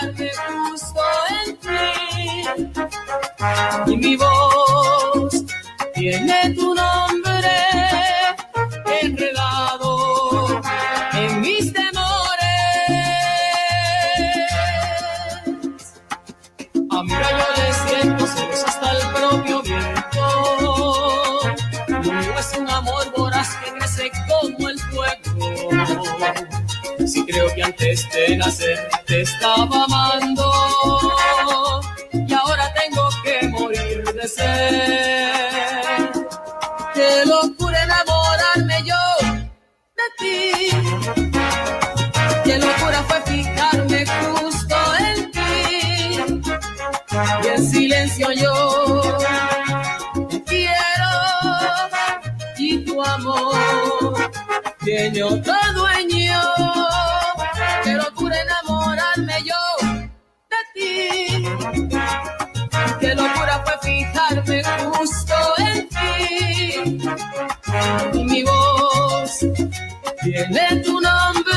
me gusto en ti y mi voz pero locura enamorarme yo de ti. Qué locura fue fijarme justo en ti. Mi voz tiene tu nombre.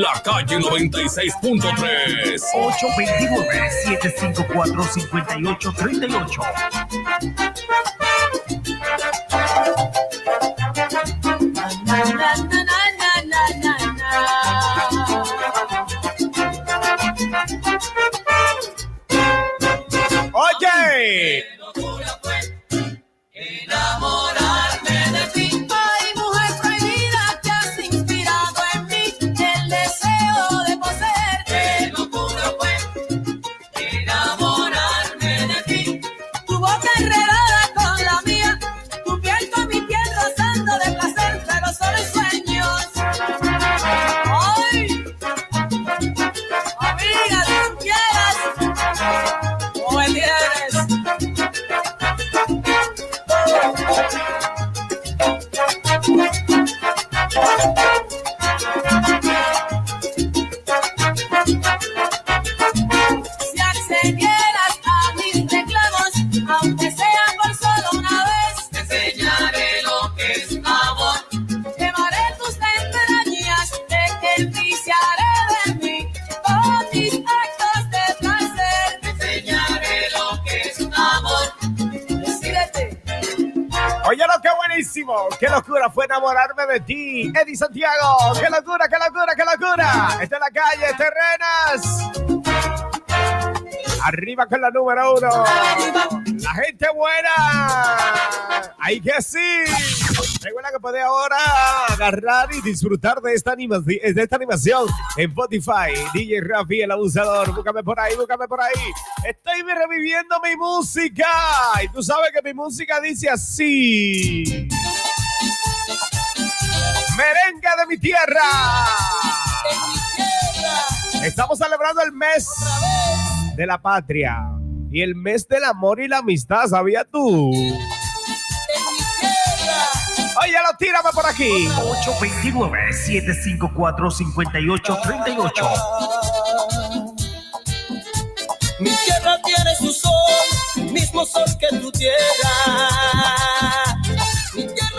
la calle 96.3. 829-754-5838. MT, Eddie Santiago. ¡Qué locura, qué locura, qué locura! Está en la calle, terrenas. Arriba con la número uno. La gente buena. ¡Ay que sí! Recuerda que puede ahora agarrar y disfrutar de esta, de esta animación en Spotify. DJ Rafi, el abusador. Búscame por ahí, búscame por ahí. Estoy reviviendo mi música. Y tú sabes que mi música dice así merengue de mi tierra. Estamos celebrando el mes de la patria y el mes del amor y la amistad, ¿sabías tú? Oye, lo tírame por aquí. 829-754-5838. Mi tierra tiene su sol, mismo sol que tu tierra. Mi tierra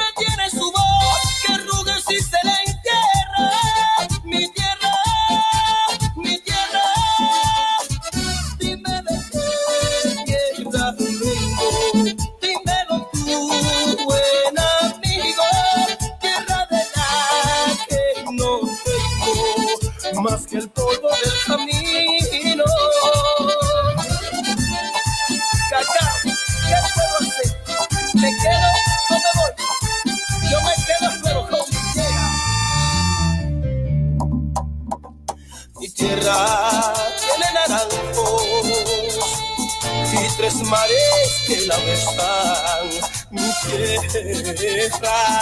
tierra.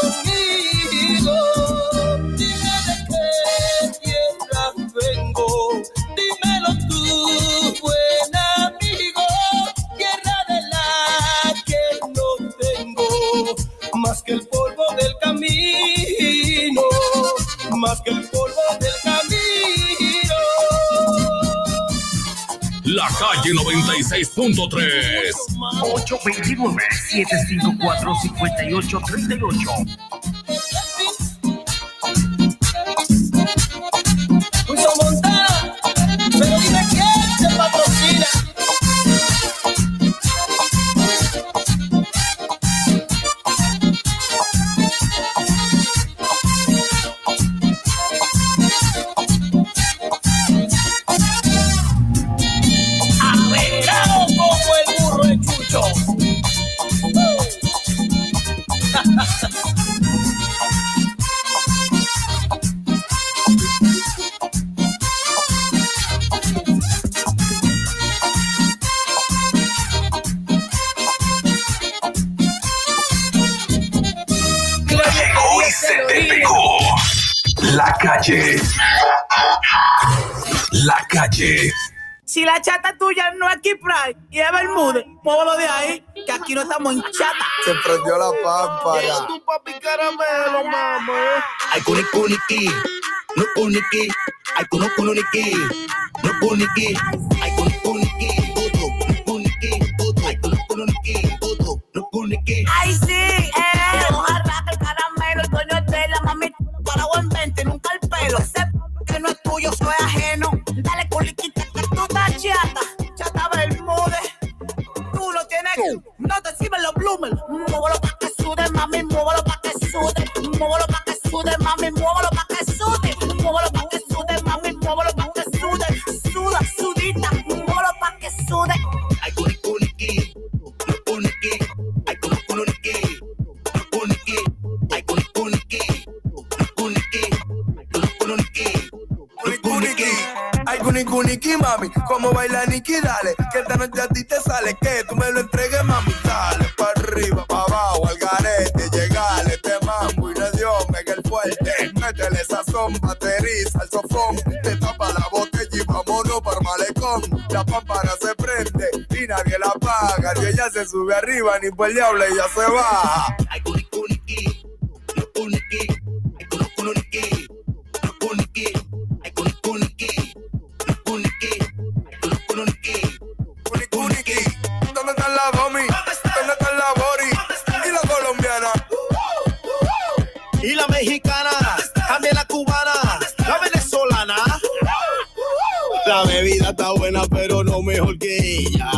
Conmigo. 96.3. 829-754-5838. La chata tuya no es Kipray y es Bermúdez, muévelo de ahí, que aquí no estamos en chata. Se prendió la pámpara. Tu papi caramelo, mamá. Ay kuni kuniki, no kuniki, ay kuno kuniki, no kuniki, ay kuni kuniki, todo, no kuniki, todo, ay kuno kuniki, todo, no kuniki. Ay, sí, eh, jarraca, el caramelo, el coño de la mami, para buen vente, nunca el pelo. Ese que no es tuyo, soy mami, como baila Niki, dale, que esta noche a ti te sale, que tú me lo entregues, mami, dale, pa' arriba, pa' abajo, al garete, llegale, este mambo y le dio mega el fuerte, métele sazón, bateriza el sofón, te tapa la botella y vámonos para malecón, la pámpara se prende y nadie la apaga, y ella se sube arriba, ni por el diablo ella se baja. Ay kuni kuniki, no kuniki, kuniki, no kuniki, kuniki, mejor que ella,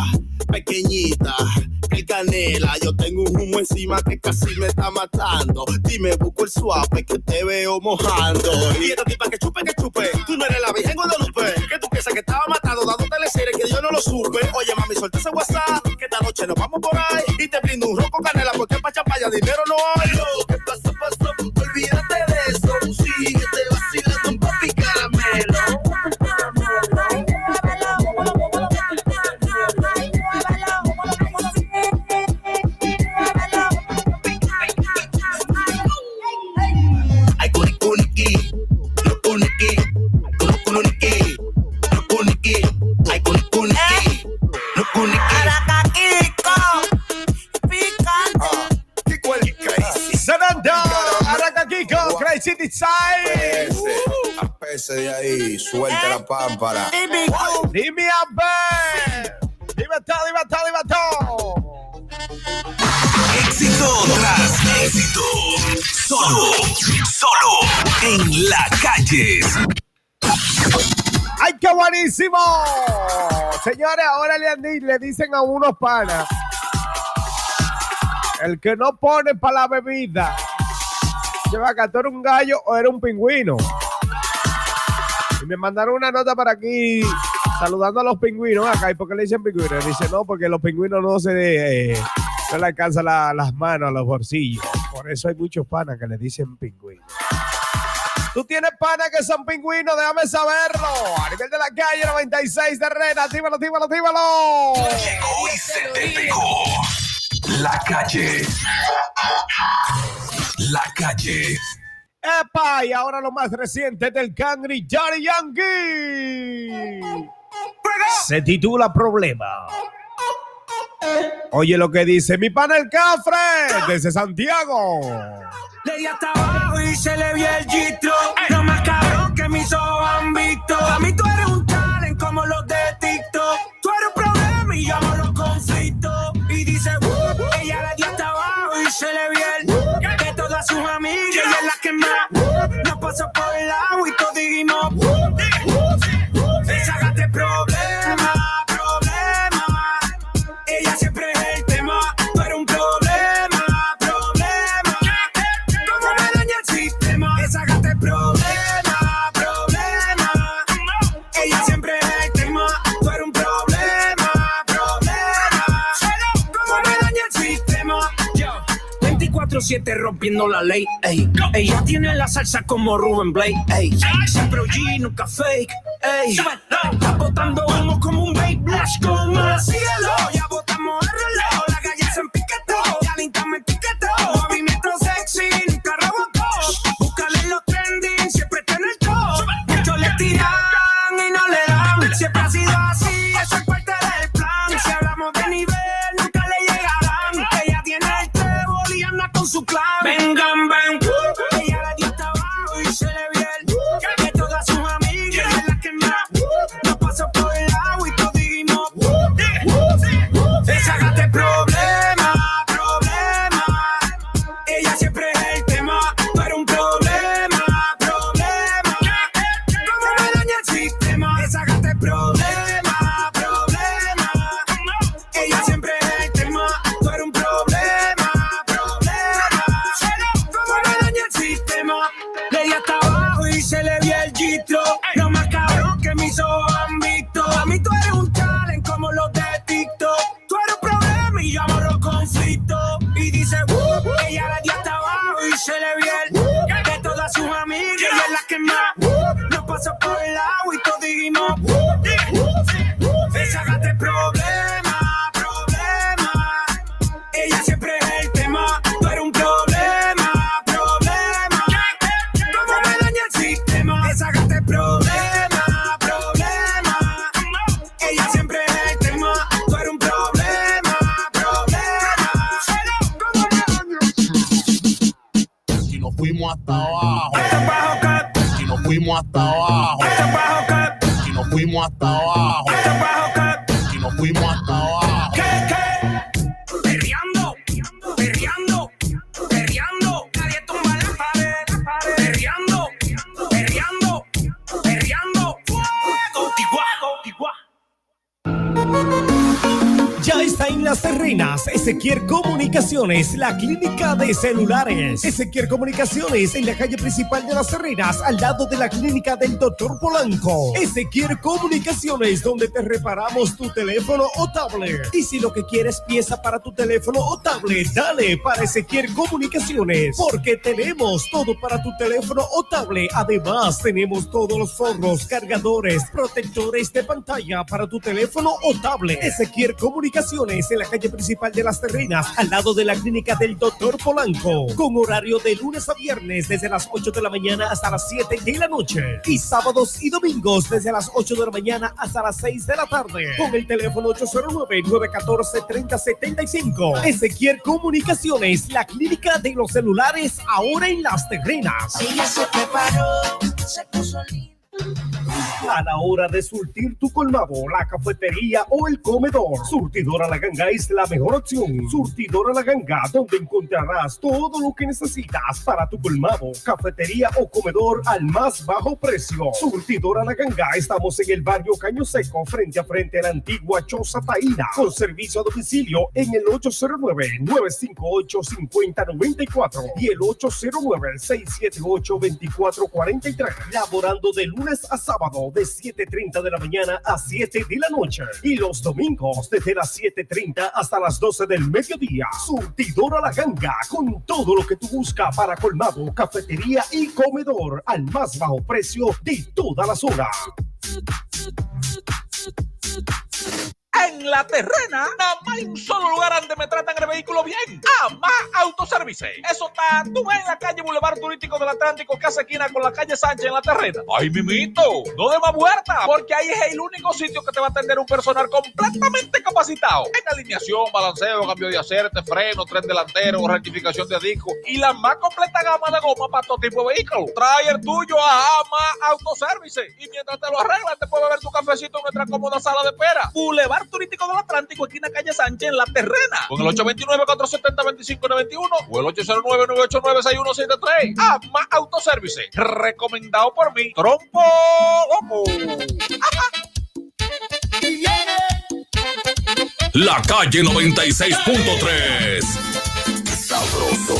pequeñita, que canela. Yo tengo un humo encima que casi me está matando. Dime, busco el suave que te veo mojando. Y esta tipa que chupe, que chupe, tú no eres la virgen Guadalupe. Que tú piensas que estaba matado dándole serie que yo no lo supe. Oye, mami, suelta ese WhatsApp, que esta noche nos vamos por ahí. Y te brindo un roco canela porque pa' chapaya dinero no hay. ahí, suelta la pámpara. Dime, dime a ver. Dime todo, dime todo, dime todo. Éxito tras éxito. Solo, solo en la calle. ¡Ay, qué buenísimo! Señores, ahora le, le dicen a unos panas. El que no pone para la bebida. Lleva que tú eres un gallo o era un pingüino me mandaron una nota para aquí saludando a los pingüinos acá. ¿Y por qué le dicen pingüinos? Dice, no, porque los pingüinos no se eh, no le alcanzan las manos a los bolsillos. Por eso hay muchos panas que le dicen pingüinos. Tú tienes panas que son pingüinos, déjame saberlo. A nivel de la calle 96 de Rena, tíbalo, tíbalo, tíbalo. Llegó y se te pegó. La calle. La calle ¡Epa! Y ahora lo más reciente del Cangri Yari Yankee. Se titula Problema. Oye lo que dice mi pana el Cafre desde Santiago. Le di hasta abajo y se le vio el gistro. No más cabrón que mis ojos han visto. A mí tú eres un 7 rompiendo la ley. Ey. Ella tiene la salsa como Ruben Blake. Ey. Siempre OG, nunca fake. Ey. Está botando humo como un vape Blash como cielo. hasta abajo. Hasta Y nos fuimos hasta abajo. Ezequiel Comunicaciones, la clínica de celulares. Ezequiel Comunicaciones en la calle principal de Las Serrenas, al lado de la clínica del doctor Polanco. Ezequiel Comunicaciones, donde te reparamos tu teléfono o tablet. Y si lo que quieres pieza para tu teléfono o tablet, dale para Ezequiel Comunicaciones, porque tenemos todo para tu teléfono o tablet. Además, tenemos todos los forros, cargadores, protectores de pantalla para tu teléfono o tablet. Ezequiel Comunicaciones en la calle principal de Las Al lado de la clínica del doctor Polanco, con horario de lunes a viernes desde las 8 de la mañana hasta las 7 de la noche y sábados y domingos desde las 8 de la mañana hasta las 6 de la tarde con el teléfono 809-914-3075. Ezequiel Comunicaciones, la clínica de los celulares ahora en Las Terrenas. A la hora de surtir tu colmado, la cafetería o el comedor, Surtidora La Ganga es la mejor opción. Surtidora La Ganga, donde encontrarás todo lo que necesitas para tu colmado, cafetería o comedor al más bajo precio. Surtidora La Ganga, estamos en el barrio Caño Seco, frente a frente a la antigua Choza Taína, con servicio a domicilio en el 809-958-5094 y el 809-678-2443, laborando de lunes a sábado de 7.30 de la mañana a 7 de la noche y los domingos desde las 7.30 hasta las 12 del mediodía. Surtidora La Ganga con todo lo que tú buscas para colmado, cafetería y comedor al más bajo precio de todas las horas. En la terrena, nada más hay un solo lugar donde me tratan el vehículo bien. Ama Autoservice. Eso está, tú ves en la calle Boulevard Turístico del Atlántico hace esquina con la calle Sánchez en la terrena. Ay, mimito, no de más vuelta, porque ahí es el único sitio que te va a atender un personal completamente capacitado. En alineación, balanceo, cambio de acerte, freno, tren delantero, rectificación de disco y la más completa gama de goma para todo tipo de vehículos. Trae el tuyo a Ama Autoservice y mientras te lo arreglan te puedes beber tu cafecito en nuestra cómoda sala de espera. Boulevard Turístico del Atlántico, esquina calle Sánchez en la terrena. Con el 829-470-2591 o el 809-989-6173. Ama Autoservice. Recomendado por mí. Trompo Loco. La calle 96.3. Sabroso.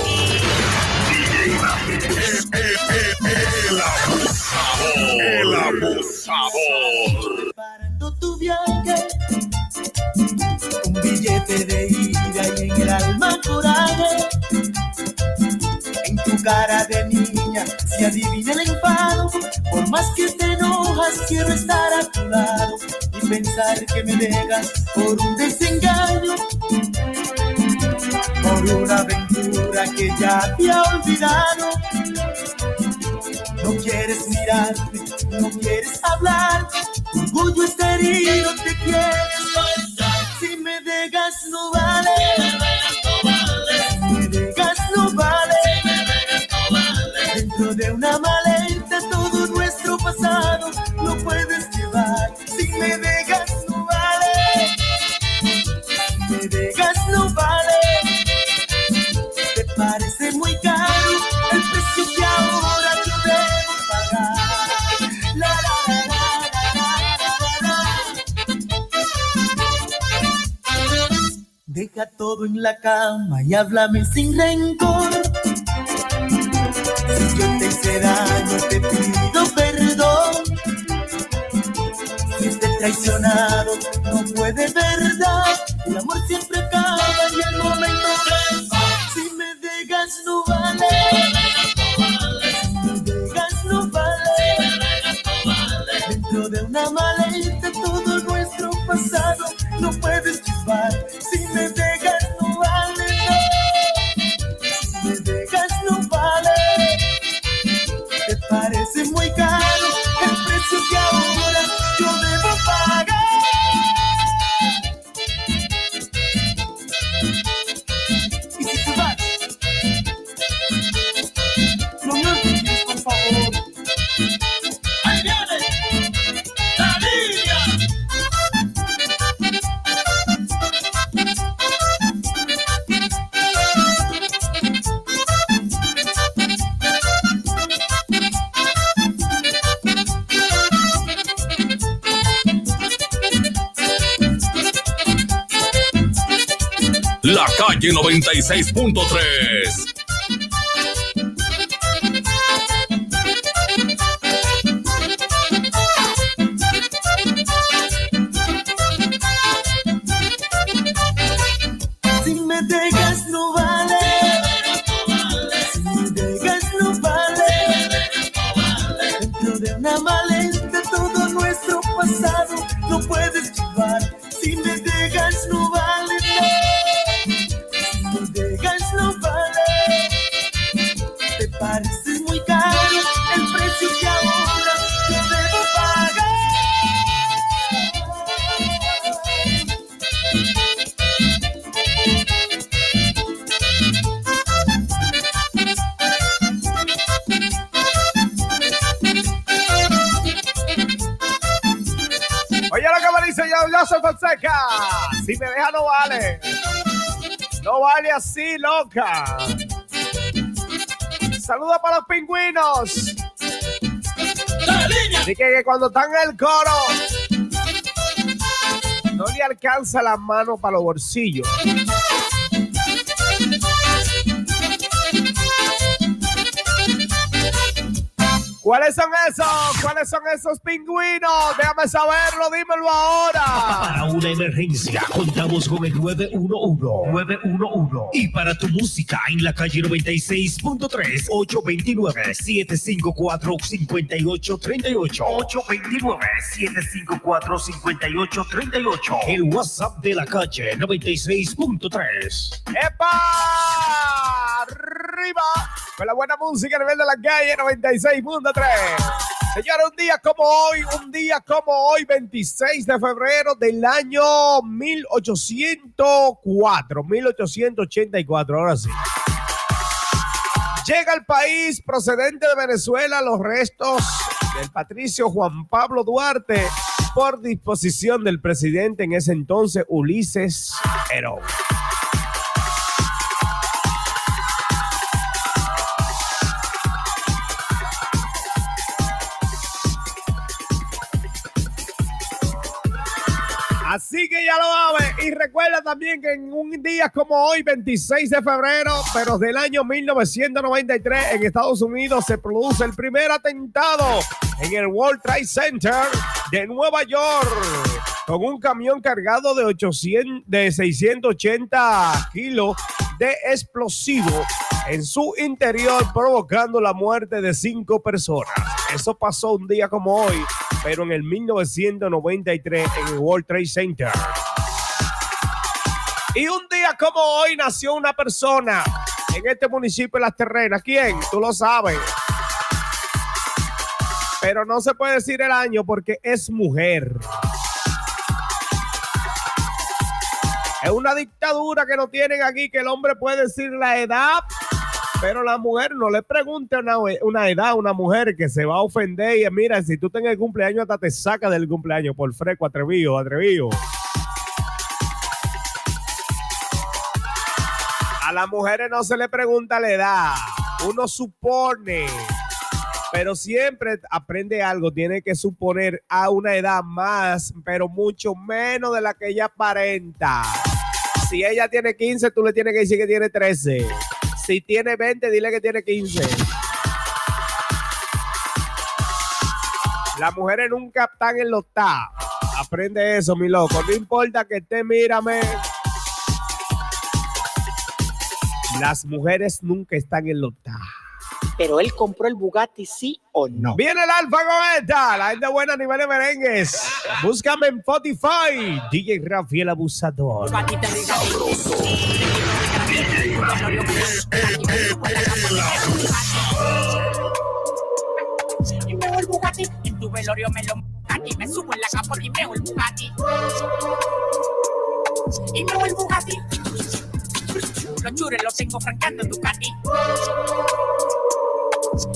El abusador. El abusador. Preparando tu viaje, billete de ida y en el alma coraje. En tu cara de niña se adivina el enfado. Por más que te enojas, quiero estar a tu lado y pensar que me dejas por un desengaño. Por una aventura que ya te ha olvidado. No quieres mirarme, no quieres hablar. Tu orgullo te quieres y háblame sin rencor. Si yo te hice daño, te pido perdón. Si te he traicionado, no fue de verdad. El amor siempre acaba y el momento. Si me dejas, no vale. Si me dejas, no vale. Dentro de una maleta, todo nuestro pasado La calle 96.3. Joseph Fonseca. Si me deja no vale. No vale así, loca. Saludos para los pingüinos. Así que, cuando están en el coro, no le alcanza la mano para los bolsillos. ¿Cuáles son esos? ¿Cuáles son esos pingüinos? Déjame saberlo, dímelo ahora. Para una emergencia, contamos con el 911. 911. Y para tu música en la calle 96.3, 829-754-5838. 829-754-5838. El WhatsApp de la calle 96.3. ¡Epa! ¡Arriba! Con la buena música a nivel de la calle 96.3. Señores, un día como hoy, un día como hoy, 26 de febrero del año 1804, 1884, ahora sí. Llega al país procedente de Venezuela los restos del patricio Juan Pablo Duarte por disposición del presidente en ese entonces, Ulises Herón. Así que ya lo sabes. Y recuerda también que en un día como hoy, 26 de febrero, pero del año 1993, en Estados Unidos se produce el primer atentado en el World Trade Center de Nueva York con un camión cargado de, 800, de 680 kilos de explosivo en su interior, provocando la muerte de cinco personas. Eso pasó un día como hoy, pero en el 1993 en el World Trade Center. Y un día como hoy nació una persona en este municipio de Las Terrenas. ¿Quién? Tú lo sabes. Pero no se puede decir el año porque es mujer. Es una dictadura que no tienen aquí, que el hombre puede decir la edad, pero la mujer no le pregunte una, una edad a una mujer que se va a ofender y mira, si tú tenés el cumpleaños, hasta te saca del cumpleaños por fresco, atrevido, atrevido. A las mujeres no se le pregunta la edad, uno supone, pero siempre aprende algo, tiene que suponer a una edad más, pero mucho menos de la que ella aparenta. Si ella tiene 15, tú le tienes que decir que tiene 13. Si tiene 20, dile que tiene 15. Las mujeres nunca están en los ta. Aprende eso, mi loco. No importa que esté, mírame. Las mujeres nunca están en los ta. Pero él compró el Bugatti, sí o no. Viene el Alfa con esta, la gente buena a nivel de merengues. Búscame en Spotify, DJ Rafael Abusador. Y meo el Bugatti, en tu velorio me lo Bugatti, me subo en la capa y meo el Bugatti. Y meo el Bugatti. Los chures los tengo francando en Ducati.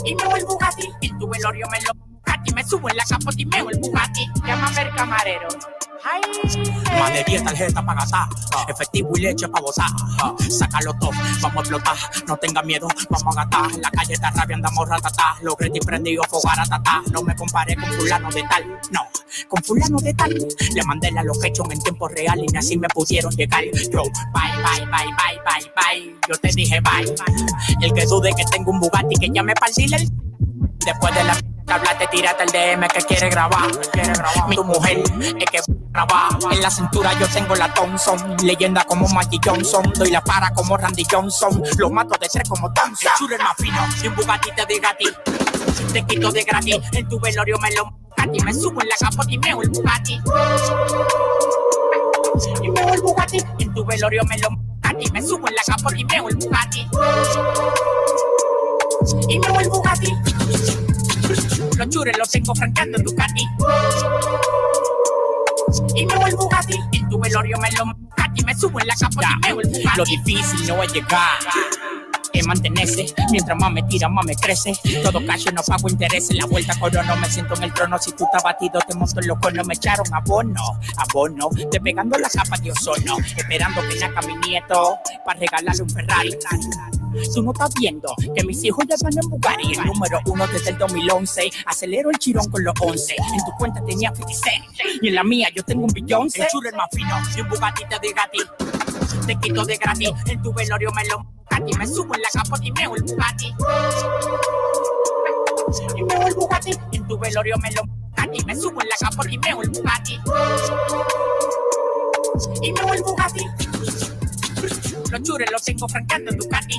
Y meo el Bugatti, en tu velorio me lo Bugatti, me subo en la capa y meo el Bugatti. Llámame el camarero. Más de 10 tarjetas para gastar, efectivo y leche para botar. Sácalo todo, vamos a explotar. No tenga miedo, vamos a gastar. La calle está rabia, andamos ratatá. Los y prendidos, fogar a tatá. No me comparé con fulano de tal, no, con fulano de tal. Le mandé la location en tiempo real y ni así me pudieron llegar. Yo, bye, bye, bye, bye, bye, bye. Yo te dije bye. El que dude que tengo un Bugatti que llame para el dealer. Después de la hablaste, tírate el DM que quiere grabar. Quiere grabar. Tu mujer es que grabar. En la cintura yo tengo la Thompson. Leyenda como Maggie Johnson. Doy la para como Randy Johnson. Lo mato de tres como Thompson. El chulo es más fino. Y un Bugatti te diga a ti. Te quito de gratis. En tu velorio me lo Bugatti. Me subo en la capota y meo el Bugatti. Y meo el Bugatti. En tu velorio me lo Bugatti. Me subo en la capota y meo el Bugatti. Y meo el Bugatti. Los chures los tengo francando en Ducati. Y me el Bugatti. En tu velorio me lo Bugatti. Me subo en la capota y meo el Bugatti. Lo difícil no es llegar. Mantenerse, mientras más me tira, más me crece. Todo cacho, no pago intereses. La vuelta corono, me siento en el trono. Si tú estás batido, te monto en los conos. Me echaron abono, abono. Despegando la capa de ozono. Esperando que naca mi nieto. Para regalarle un Ferrari. Tú no estás viendo que mis hijos ya van en Bugatti, el número uno desde el 2011. Acelero el chirón con los 11. En tu cuenta tenía 50 cent y en la mía yo tengo un billón. El chulo es más fino y un Bugatti te diga a ti. Te quito de gratis, en tu velorio me lo Bugatti. Me subo en la capota y meo el Bugatti. Y meo el Bugatti, en tu velorio me lo Bugatti. Me subo en la capota y meo el Bugatti. Y meo el Bugatti. Los chures los tengo francando en Ducati.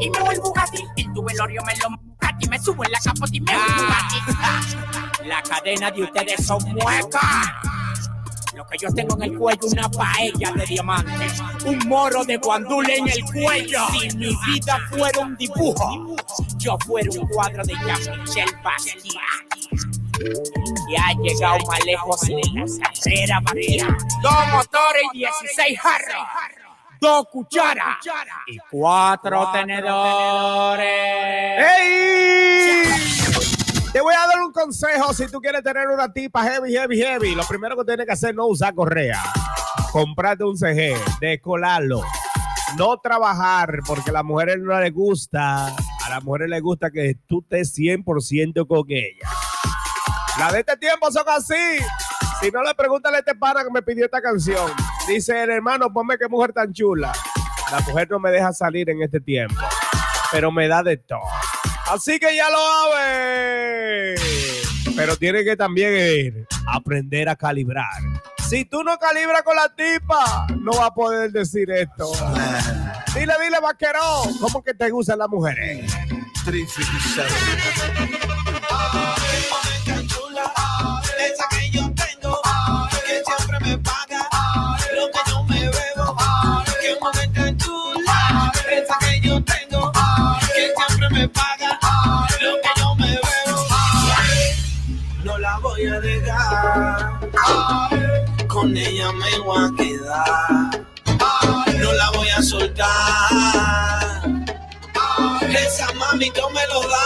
Y me el Bugatti. En tu velorio me lo Bugatti. Me subo en la capota y me el Bugatti. La cadena de ustedes son muecas. Lo que yo tengo en el cuello, una paella de diamante. Un moro de guandule en el cuello. Si mi vida fuera un dibujo, yo fuera un cuadro de Jean-Michel Basquiat. Y ha llegado más lejos en la carrera batida. Dos motores y 16 jarros. Dos cucharas y cuatro tenedores. ¡Ey! Te voy a dar un consejo si tú quieres tener una tipa heavy, heavy, heavy. Lo primero que tienes que hacer es no usar correa. Comprarte un CG, descolarlo. No trabajar, porque a las mujeres no les gusta. A las mujeres les gusta que tú estés 100% con ella. Las de este tiempo son así. Si no le pregúntale a este pana que me pidió esta canción. Dice el hermano, ponme qué mujer tan chula. La mujer no me deja salir en este tiempo, pero me da de todo. Así que ya lo sabes. Pero tiene que también ir, aprender a calibrar. Si tú no calibras con la tipa, no va a poder decir esto. Dile, dile, vaquero, ¿cómo que te gustan las mujeres? Voy a dejar, con ella me voy a quedar. No la voy a soltar. Esa mami no me lo da.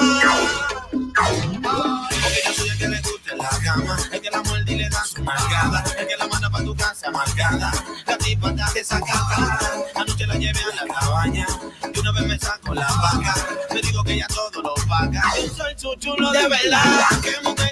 Porque yo soy el que le gusta en la cama, el que la muerde y le da su marcada, el que la manda para tu casa amargada. La tipa está desacata, anoche la llevé a la cabaña, y una vez me saco la vaca, me digo que ella todo lo paga. Yo soy su chulo de verdad, que mujer